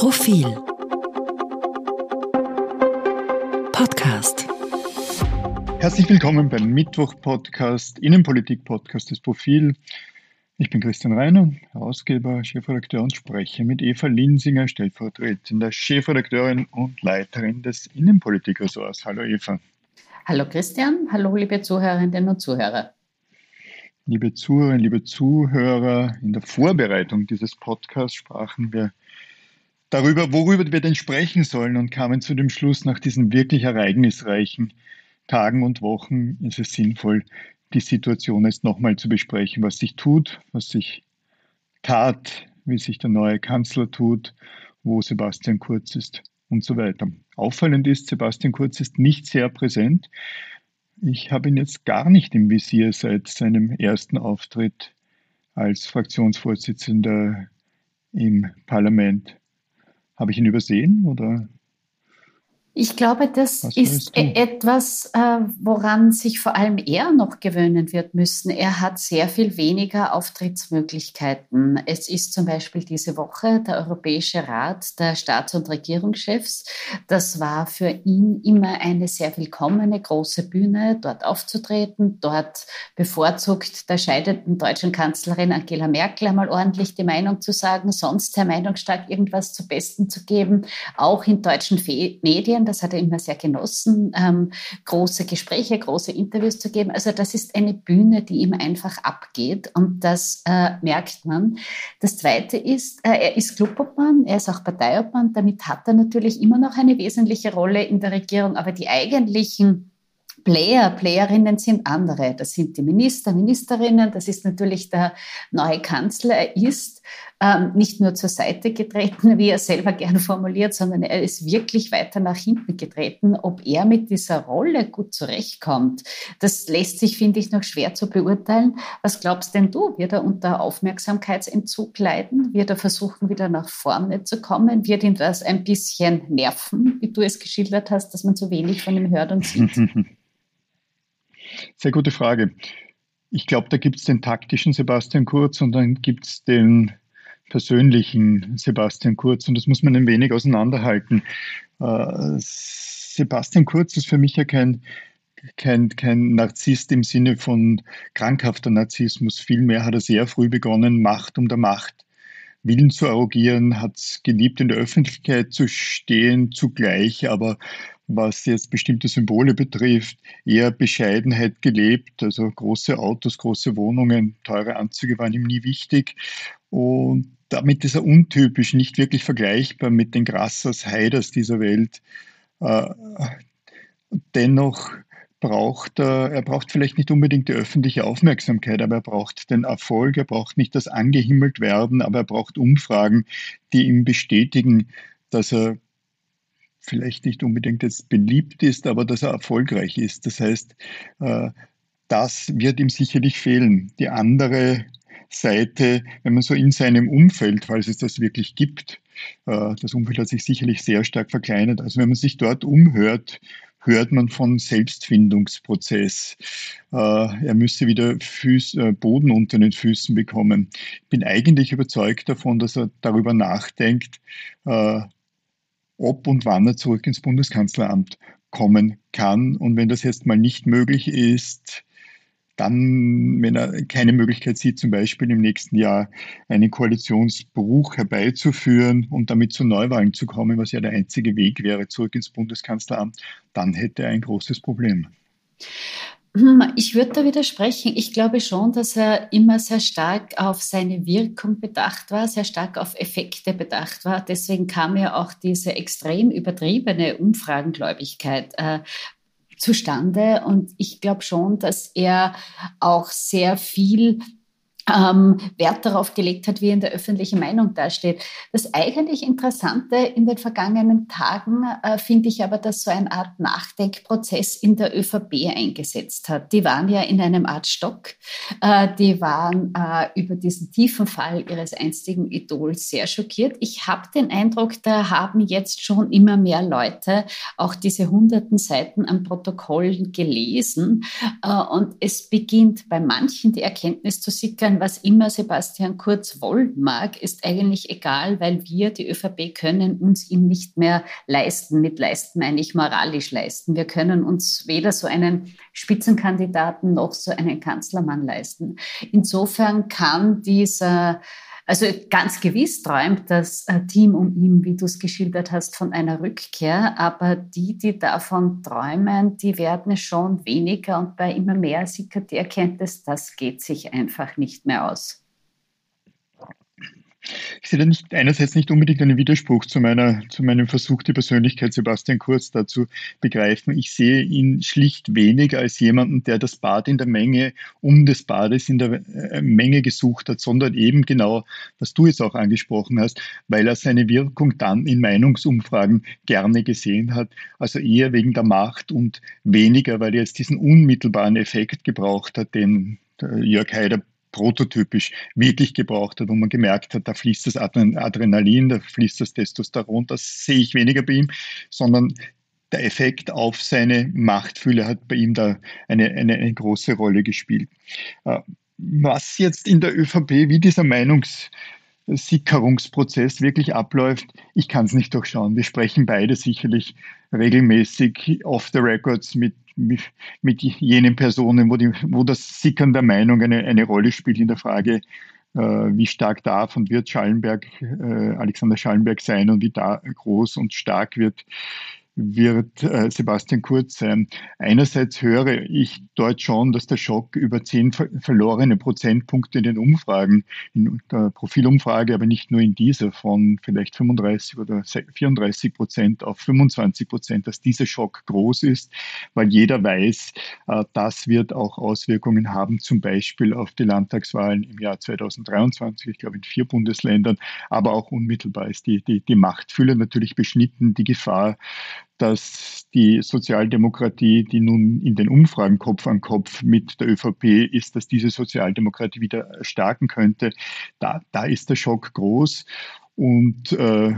Profil Podcast Herzlich willkommen beim Mittwoch-Podcast, Innenpolitik-Podcast des Profil. Ich bin Christian Reiner, Herausgeber, Chefredakteur und spreche mit Eva Linsinger, stellvertretender Chefredakteurin und Leiterin des Innenpolitik-Ressorts. Hallo Eva. Hallo Christian, hallo liebe Zuhörerinnen und Zuhörer. Liebe Zuhörerinnen, liebe Zuhörer, in der Vorbereitung dieses Podcasts sprachen wir darüber, worüber wir denn sprechen sollen und kamen zu dem Schluss, nach diesen wirklich ereignisreichen Tagen und Wochen ist es sinnvoll, die Situation jetzt nochmal zu besprechen, was sich tut, was sich tat, wie sich der neue Kanzler tut, wo Sebastian Kurz ist und so weiter. Auffallend ist, Sebastian Kurz ist nicht sehr präsent. Ich habe ihn jetzt gar nicht im Visier seit seinem ersten Auftritt als Fraktionsvorsitzender im Parlament. Habe ich ihn übersehen oder ich glaube, das ist e- etwas, äh, woran sich vor allem er noch gewöhnen wird müssen. Er hat sehr viel weniger Auftrittsmöglichkeiten. Es ist zum Beispiel diese Woche der Europäische Rat der Staats- und Regierungschefs. Das war für ihn immer eine sehr willkommene große Bühne, dort aufzutreten, dort bevorzugt der scheidenden deutschen Kanzlerin Angela Merkel einmal ordentlich die Meinung zu sagen, sonst sehr meinungsstark irgendwas zu Besten zu geben, auch in deutschen Medien Medien, das hat er immer sehr genossen, ähm, große Gespräche, große Interviews zu geben. Also das ist eine Bühne, die ihm einfach abgeht und das äh, merkt man. Das Zweite ist, äh, er ist Clubobmann, er ist auch Parteiobmann, damit hat er natürlich immer noch eine wesentliche Rolle in der Regierung, aber die eigentlichen Player, Playerinnen sind andere. Das sind die Minister, Ministerinnen. Das ist natürlich der neue Kanzler. Er ist ähm, nicht nur zur Seite getreten, wie er selber gern formuliert, sondern er ist wirklich weiter nach hinten getreten. Ob er mit dieser Rolle gut zurechtkommt, das lässt sich, finde ich, noch schwer zu beurteilen. Was glaubst denn du? Wird er unter Aufmerksamkeitsentzug leiden? Wird er versuchen, wieder nach vorne zu kommen? Wird ihn das ein bisschen nerven, wie du es geschildert hast, dass man so wenig von ihm hört und sieht? Sehr gute Frage. Ich glaube, da gibt es den taktischen Sebastian Kurz und dann gibt es den persönlichen Sebastian Kurz und das muss man ein wenig auseinanderhalten. Äh, Sebastian Kurz ist für mich ja kein, kein, kein Narzisst im Sinne von krankhafter Narzissmus. Vielmehr hat er sehr früh begonnen, Macht um der Macht Willen zu arrogieren, hat es geliebt, in der Öffentlichkeit zu stehen, zugleich aber was jetzt bestimmte Symbole betrifft, eher Bescheidenheit gelebt. Also große Autos, große Wohnungen, teure Anzüge waren ihm nie wichtig. Und damit ist er untypisch, nicht wirklich vergleichbar mit den Grassers, Haiders dieser Welt. Äh, dennoch braucht er, er braucht vielleicht nicht unbedingt die öffentliche Aufmerksamkeit, aber er braucht den Erfolg, er braucht nicht das angehimmelt werden, aber er braucht Umfragen, die ihm bestätigen, dass er vielleicht nicht unbedingt jetzt beliebt ist, aber dass er erfolgreich ist. Das heißt, äh, das wird ihm sicherlich fehlen. Die andere Seite, wenn man so in seinem Umfeld, falls es das wirklich gibt, äh, das Umfeld hat sich sicherlich sehr stark verkleinert. Also wenn man sich dort umhört, hört man von Selbstfindungsprozess. Äh, er müsse wieder Füß, Boden unter den Füßen bekommen. Ich bin eigentlich überzeugt davon, dass er darüber nachdenkt, ob und wann er zurück ins Bundeskanzleramt kommen kann. Und wenn das jetzt mal nicht möglich ist, dann, wenn er keine Möglichkeit sieht, zum Beispiel im nächsten Jahr einen Koalitionsbruch herbeizuführen und damit zu Neuwahlen zu kommen, was ja der einzige Weg wäre, zurück ins Bundeskanzleramt, dann hätte er ein großes Problem. Hm, ich würde da widersprechen. Ich glaube schon, dass er immer sehr stark auf seine Wirkung bedacht war, sehr stark auf Effekte bedacht war. Deswegen kam ja auch diese extrem übertriebene Umfragengläubigkeit äh, zustande. Und ich glaube schon, dass er auch sehr viel ähm, Wert darauf gelegt hat, wie in der öffentlichen Meinung dasteht. Das eigentlich Interessante in den vergangenen Tagen äh, finde ich aber, dass so eine Art Nachdenkprozess in der ÖVP eingesetzt hat. Die waren ja in einem Art Stock. Äh, die waren äh, über diesen tiefen Fall ihres einstigen Idols sehr schockiert. Ich habe den Eindruck, da haben jetzt schon immer mehr Leute auch diese hunderten Seiten an Protokollen gelesen. Äh, und es beginnt bei manchen die Erkenntnis zu sickern, Was immer Sebastian Kurz wollen mag, ist eigentlich egal, weil wir, die ÖVP, können uns ihn nicht mehr leisten. Mit leisten meine ich moralisch leisten. Wir können uns weder so einen Spitzenkandidaten noch so einen Kanzlermann leisten. Insofern kann dieser also ganz gewiss träumt das äh, Team um ihn, wie du es geschildert hast, von einer Rückkehr. Aber die, die davon träumen, die werden es schon weniger. Und bei immer mehr sickert die Erkenntnis, das geht sich einfach nicht mehr aus. Ich sehe da nicht, einerseits nicht unbedingt einen Widerspruch zu, meiner, zu meinem Versuch, die Persönlichkeit Sebastian Kurz da zu begreifen. Ich sehe ihn schlicht weniger als jemanden, der das Bad in der Menge, um des Bades in der äh, Menge gesucht hat, sondern eben genau, was du jetzt auch angesprochen hast, weil er seine Wirkung dann in Meinungsumfragen gerne gesehen hat. Also eher wegen der Macht und weniger, weil er jetzt diesen unmittelbaren Effekt gebraucht hat, den Jörg Haider prototypisch wirklich gebraucht hat, wo man gemerkt hat, da fließt das Adrenalin, da fließt das Testosteron, das sehe ich weniger bei ihm, sondern der Effekt auf seine Machtfülle hat bei ihm da eine, eine, eine große Rolle gespielt. Äh, was jetzt in der ÖVP, wie dieser Meinungssickerungsprozess wirklich abläuft, ich kann es nicht durchschauen. Wir sprechen beide sicherlich regelmäßig off the records mit mit jenen Personen, wo, die, wo das Sickern der Meinung eine, eine Rolle spielt in der Frage, äh, wie stark darf und wird Schallenberg, äh, Alexander Schallenberg sein und wie da groß und stark wird wird äh, Sebastian Kurz sein. Einerseits höre ich dort schon, dass der Schock über zehn verlorene Prozentpunkte in den Umfragen, in der Profilumfrage, aber nicht nur in dieser, von vielleicht 35 oder 34 Prozent auf 25 Prozent, dass dieser Schock groß ist, weil jeder weiß, äh, das wird auch Auswirkungen haben, zum Beispiel auf die Landtagswahlen im Jahr 2023, ich glaube in vier Bundesländern, aber auch unmittelbar ist die, die, die Machtfülle natürlich beschnitten, die Gefahr, dass die Sozialdemokratie, die nun in den Umfragen Kopf an Kopf mit der ÖVP ist, dass diese Sozialdemokratie wieder stärken könnte, da, da ist der Schock groß. Und äh,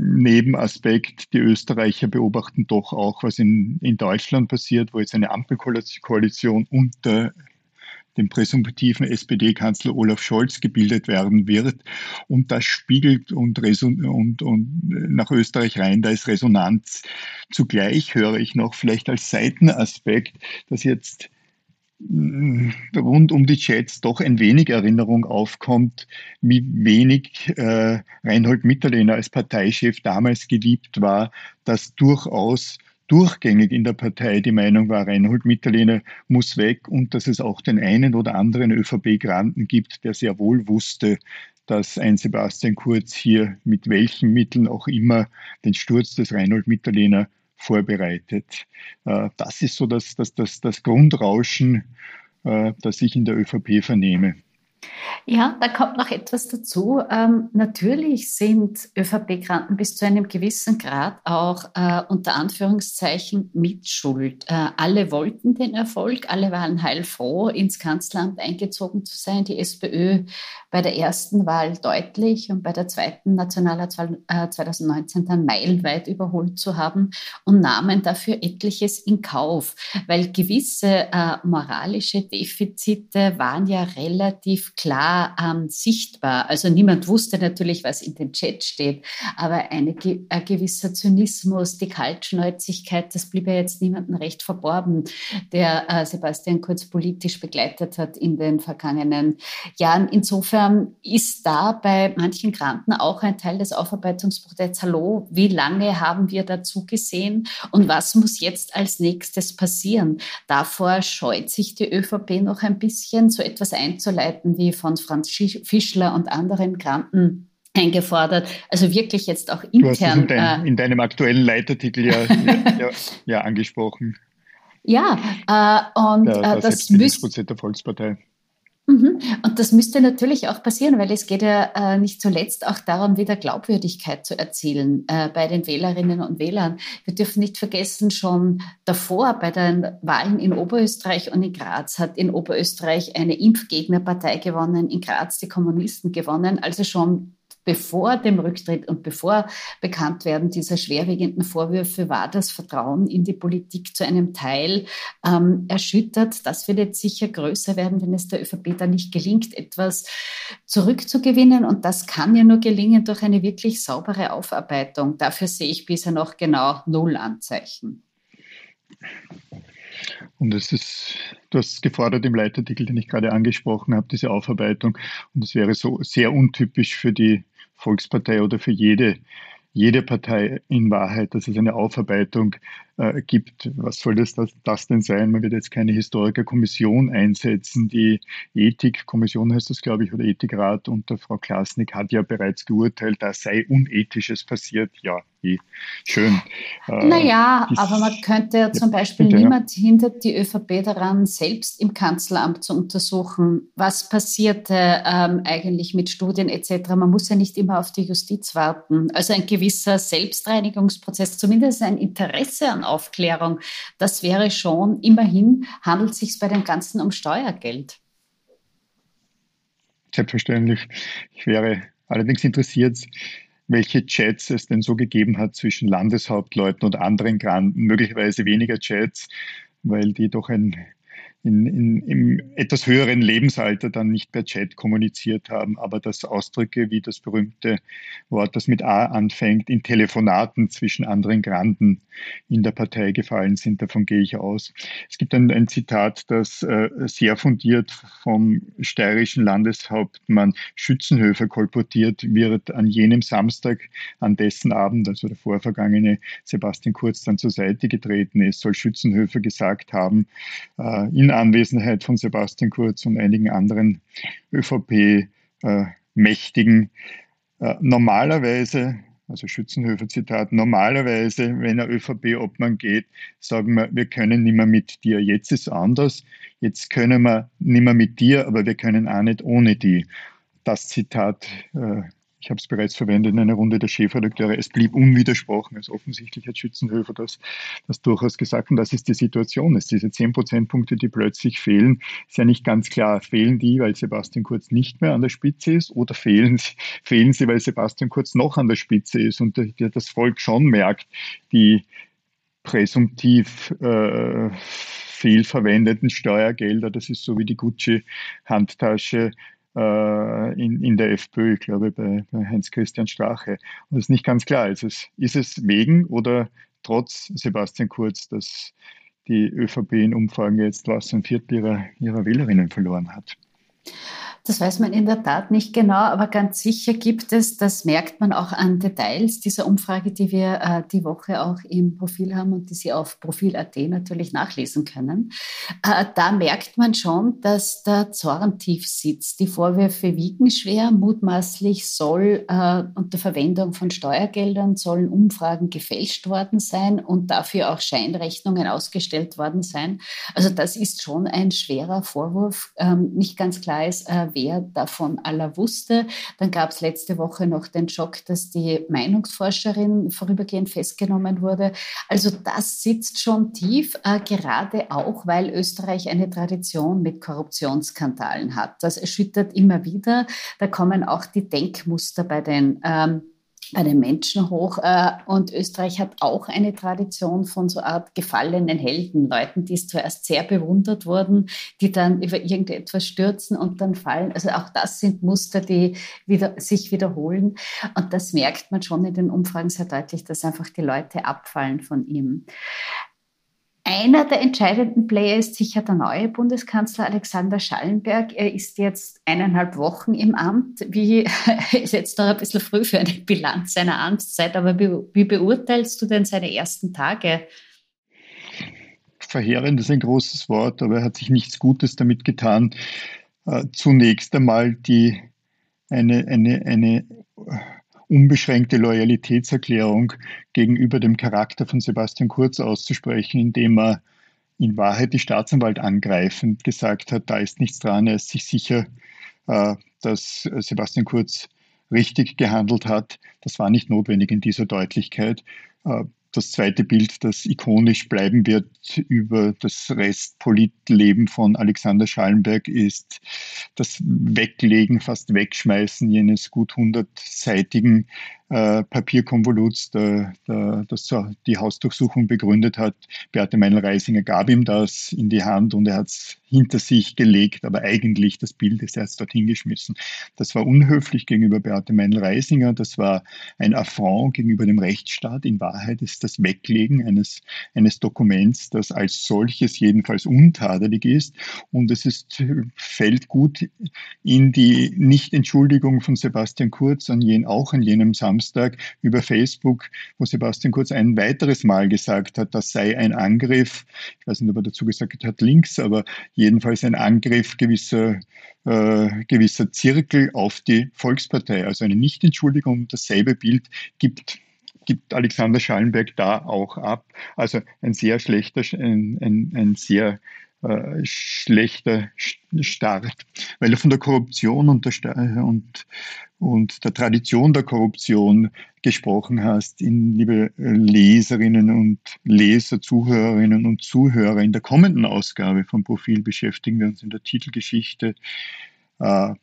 Nebenaspekt, die Österreicher beobachten doch auch, was in, in Deutschland passiert, wo jetzt eine Ampelkoalition unter dem präsumptiven SPD-Kanzler Olaf Scholz gebildet werden wird. Und das spiegelt und, und, und nach Österreich rein, da ist Resonanz. Zugleich höre ich noch vielleicht als Seitenaspekt, dass jetzt mm, rund um die Chats doch ein wenig Erinnerung aufkommt, wie wenig äh, Reinhold Mitterlehner als Parteichef damals geliebt war, dass durchaus durchgängig in der Partei die Meinung war, Reinhold Mitterlehner muss weg und dass es auch den einen oder anderen ÖVP-Granten gibt, der sehr wohl wusste, dass ein Sebastian Kurz hier mit welchen Mitteln auch immer den Sturz des Reinhold Mitterlehner vorbereitet. Äh, das ist so das, das, das, das Grundrauschen, äh, das ich in der ÖVP vernehme. Ja, da kommt noch etwas dazu. Ähm, natürlich sind ÖVP-Granten bis zu einem gewissen Grad auch äh, unter Anführungszeichen mitschuld. Äh, alle wollten den Erfolg, alle waren heilfroh, ins Kanzleramt eingezogen zu sein. Die SPÖ bei der ersten Wahl deutlich und bei der zweiten Nationalratswahl äh, 2019 dann meilenweit überholt zu haben und nahmen dafür etliches in Kauf, weil gewisse äh, moralische Defizite waren ja relativ klar ähm, sichtbar. Also niemand wusste natürlich, was in den Chat steht, aber eine, ein gewisser Zynismus, die Kaltschnäuzigkeit, das blieb ja jetzt niemandem recht verborgen, der äh, Sebastian Kurz politisch begleitet hat in den vergangenen Jahren. Insofern ist da bei manchen Granten auch ein Teil des Aufarbeitungsprozesses. Hallo, wie lange haben wir dazu gesehen und was muss jetzt als nächstes passieren? Davor scheut sich die ÖVP noch ein bisschen, so etwas einzuleiten wie von Franz Fischler und anderen Granten eingefordert. Also wirklich jetzt auch intern. In, dein, äh, in deinem aktuellen Leitartikel ja, ja, ja, angesprochen. Ja, äh, und der, äh, das müsste der Volkspartei. Mhm. Und das müsste natürlich auch passieren, weil es geht ja äh, nicht zuletzt auch darum, wieder Glaubwürdigkeit zu erzielen äh, bei den Wählerinnen und Wählern. Wir dürfen nicht vergessen, schon davor bei den Wahlen in Oberösterreich und in Graz hat in Oberösterreich eine Impfgegnerpartei gewonnen, in Graz die Kommunisten gewonnen. Also schon bevor dem Rücktritt und bevor bekannt werden dieser schwerwiegenden Vorwürfe war das Vertrauen in die Politik zu einem Teil ähm, erschüttert. Das wird jetzt sicher größer werden, wenn es der ÖVP da nicht gelingt, etwas zurückzugewinnen. Und das kann ja nur gelingen durch eine wirklich saubere Aufarbeitung. Dafür sehe ich bisher noch genau null Anzeichen. Und es ist, du hast gefordert im Leitartikel, den ich gerade angesprochen habe, diese Aufarbeitung. Und das wäre so sehr untypisch für die Volkspartei oder für jede, jede Partei in Wahrheit, dass es eine Aufarbeitung äh, gibt. Was soll das, das, das, denn sein? Man wird jetzt keine Historikerkommission einsetzen. Die Ethikkommission heißt das, glaube ich, oder Ethikrat unter Frau Klasnik hat ja bereits geurteilt, da sei Unethisches passiert. Ja, eh, schön. Äh, naja, äh, aber man könnte ja zum Beispiel, bitte, niemand hindert die ÖVP daran, selbst im Kanzleramt zu untersuchen, was passierte ähm, eigentlich mit Studien etc. Man muss ja nicht immer auf die Justiz warten. Also ein gewisser Selbstreinigungsprozess, zumindest ein Interesse an Aufklärung. Das wäre schon, immerhin handelt es sich bei dem Ganzen um Steuergeld. Selbstverständlich. Ich wäre allerdings interessiert, welche Chats es denn so gegeben hat zwischen Landeshauptleuten und anderen. Möglicherweise weniger Chats, weil die doch ein in, in, im etwas höheren Lebensalter dann nicht per Chat kommuniziert haben, aber dass Ausdrücke wie das berühmte Wort, das mit A anfängt, in Telefonaten zwischen anderen Granden in der Partei gefallen sind, davon gehe ich aus. Es gibt ein, ein Zitat, das äh, sehr fundiert vom steirischen Landeshauptmann Schützenhöfer kolportiert wird an jenem Samstag, an dessen Abend, also der vorvergangene Sebastian Kurz dann zur Seite getreten ist, soll Schützenhöfer gesagt haben, äh, in Anwesenheit von Sebastian Kurz und einigen anderen ÖVP-Mächtigen. Äh, normalerweise, also Schützenhöfer Zitat, normalerweise, wenn ein ÖVP-Obmann geht, sagen wir, wir können nicht mehr mit dir. Jetzt ist anders. Jetzt können wir nicht mehr mit dir, aber wir können auch nicht ohne die. Das Zitat äh, ich habe es bereits verwendet in einer Runde der Chefredakteure, es blieb unwidersprochen. Also offensichtlich hat Schützenhöfer das, das durchaus gesagt. Und das ist die Situation. Es diese 10 Prozentpunkte, die plötzlich fehlen, ist ja nicht ganz klar. Fehlen die, weil Sebastian Kurz nicht mehr an der Spitze ist oder fehlen, fehlen sie, weil Sebastian Kurz noch an der Spitze ist und das Volk schon merkt, die präsumptiv äh, fehlverwendeten Steuergelder, das ist so wie die Gucci-Handtasche, in, in der FPÖ, ich glaube bei, bei Heinz-Christian Strache. Und es ist nicht ganz klar, ist es, ist es wegen oder trotz Sebastian Kurz, dass die ÖVP in Umfragen jetzt was ein Viertel ihrer, ihrer Wählerinnen verloren hat. Das weiß man in der Tat nicht genau, aber ganz sicher gibt es, das merkt man auch an Details dieser Umfrage, die wir äh, die Woche auch im Profil haben und die Sie auf Profil.at natürlich nachlesen können. Äh, da merkt man schon, dass der Zorn tief sitzt. Die Vorwürfe wiegen schwer. Mutmaßlich soll äh, unter Verwendung von Steuergeldern sollen Umfragen gefälscht worden sein und dafür auch Scheinrechnungen ausgestellt worden sein. Also das ist schon ein schwerer Vorwurf. Ähm, nicht ganz klar ist, äh, wer davon aller wusste. Dann gab es letzte Woche noch den Schock, dass die Meinungsforscherin vorübergehend festgenommen wurde. Also das sitzt schon tief, äh, gerade auch, weil Österreich eine Tradition mit Korruptionsskandalen hat. Das erschüttert immer wieder. Da kommen auch die Denkmuster bei den ähm, bei den Menschen hoch. Äh, und Österreich hat auch eine Tradition von so Art gefallenen Helden, Leuten, die zuerst sehr bewundert wurden, die dann über irgendetwas stürzen und dann fallen. Also auch das sind Muster, die wieder, sich wiederholen. Und das merkt man schon in den Umfragen sehr deutlich, dass einfach die Leute abfallen von ihm. Einer der entscheidenden Player ist sicher der neue Bundeskanzler Alexander Schallenberg. Er ist jetzt eineinhalb Wochen im Amt. Wie ist jetzt noch ein bisschen früh für eine Bilanz seiner Amtszeit, aber wie, wie beurteilst du denn seine ersten Tage? Verheerend ist ein großes Wort, aber er hat sich nichts Gutes damit getan. Äh, zunächst einmal die eine, eine, eine unbeschränkte Loyalitätserklärung gegenüber dem Charakter von Sebastian Kurz auszusprechen, indem er in Wahrheit die Staatsanwalt angreifend gesagt hat, da ist nichts dran, er ist sich sicher, äh, dass Sebastian Kurz richtig gehandelt hat. Das war nicht notwendig in dieser Deutlichkeit. Das zweite Bild, das ikonisch bleiben wird über das Restpolitleben von Alexander Schallenberg, ist das Weglegen, fast Wegschmeißen jenes gut hundertseitigen äh, Papierkonvoluts, der, der, das die Hausdurchsuchung begründet hat. Beate Meinl-Reisinger gab ihm das in die Hand und er hat es hinter sich gelegt, aber eigentlich das Bild ist erst dorthin geschmissen. Das war unhöflich gegenüber Beate Meinl-Reisinger, das war ein Affront gegenüber dem Rechtsstaat. In Wahrheit ist das Weglegen eines, eines Dokuments, das als solches jedenfalls untadelig ist und es ist, fällt gut in die Nichtentschuldigung von Sebastian Kurz an jen, auch an jenem Samstag Samstag über Facebook, wo Sebastian Kurz ein weiteres Mal gesagt hat, das sei ein Angriff, ich weiß nicht, ob er dazu gesagt hat, links, aber jedenfalls ein Angriff gewisser, äh, gewisser Zirkel auf die Volkspartei. Also eine Nichtentschuldigung, dasselbe Bild gibt gibt Alexander Schallenberg da auch ab. Also ein sehr schlechter, ein, ein, ein sehr äh, schlechter Start, weil er von der Korruption und der, und, und der Tradition der Korruption gesprochen hast. In, liebe Leserinnen und Leser, Zuhörerinnen und Zuhörer, in der kommenden Ausgabe vom Profil beschäftigen wir uns in der Titelgeschichte äh,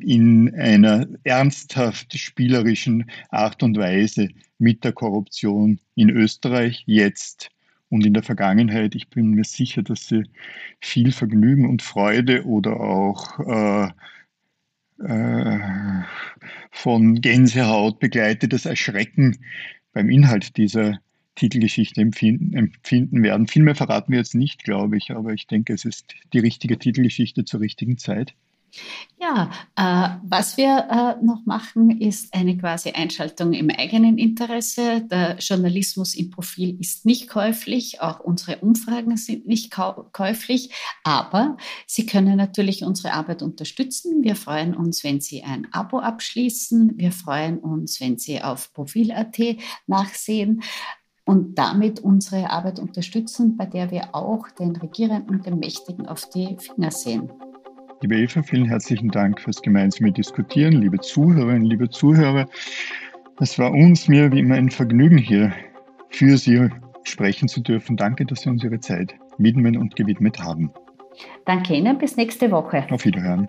in einer ernsthaft spielerischen Art und Weise mit der Korruption in Österreich jetzt und in der Vergangenheit. Ich bin mir sicher, dass Sie viel Vergnügen und Freude oder auch äh, äh, von Gänsehaut begleitetes Erschrecken beim Inhalt dieser Titelgeschichte empfinden, empfinden werden. Viel mehr verraten wir jetzt nicht, glaube ich, aber ich denke, es ist die richtige Titelgeschichte zur richtigen Zeit. Ja, äh, was wir äh, noch machen, ist eine quasi Einschaltung im eigenen Interesse. Der Journalismus im Profil ist nicht käuflich, auch unsere Umfragen sind nicht käuflich, aber Sie können natürlich unsere Arbeit unterstützen. Wir freuen uns, wenn Sie ein Abo abschließen. Wir freuen uns, wenn Sie auf Profil.at nachsehen und damit unsere Arbeit unterstützen, bei der wir auch den Regierenden und den Mächtigen auf die Finger sehen. Liebe Eva, vielen herzlichen Dank fürs gemeinsame Diskutieren. Liebe Zuhörerinnen, liebe Zuhörer, es war uns, mir wie immer ein Vergnügen hier für Sie sprechen zu dürfen. Danke, dass Sie uns Ihre Zeit widmen und gewidmet haben. Danke Ihnen, bis nächste Woche. Auf Wiederhören.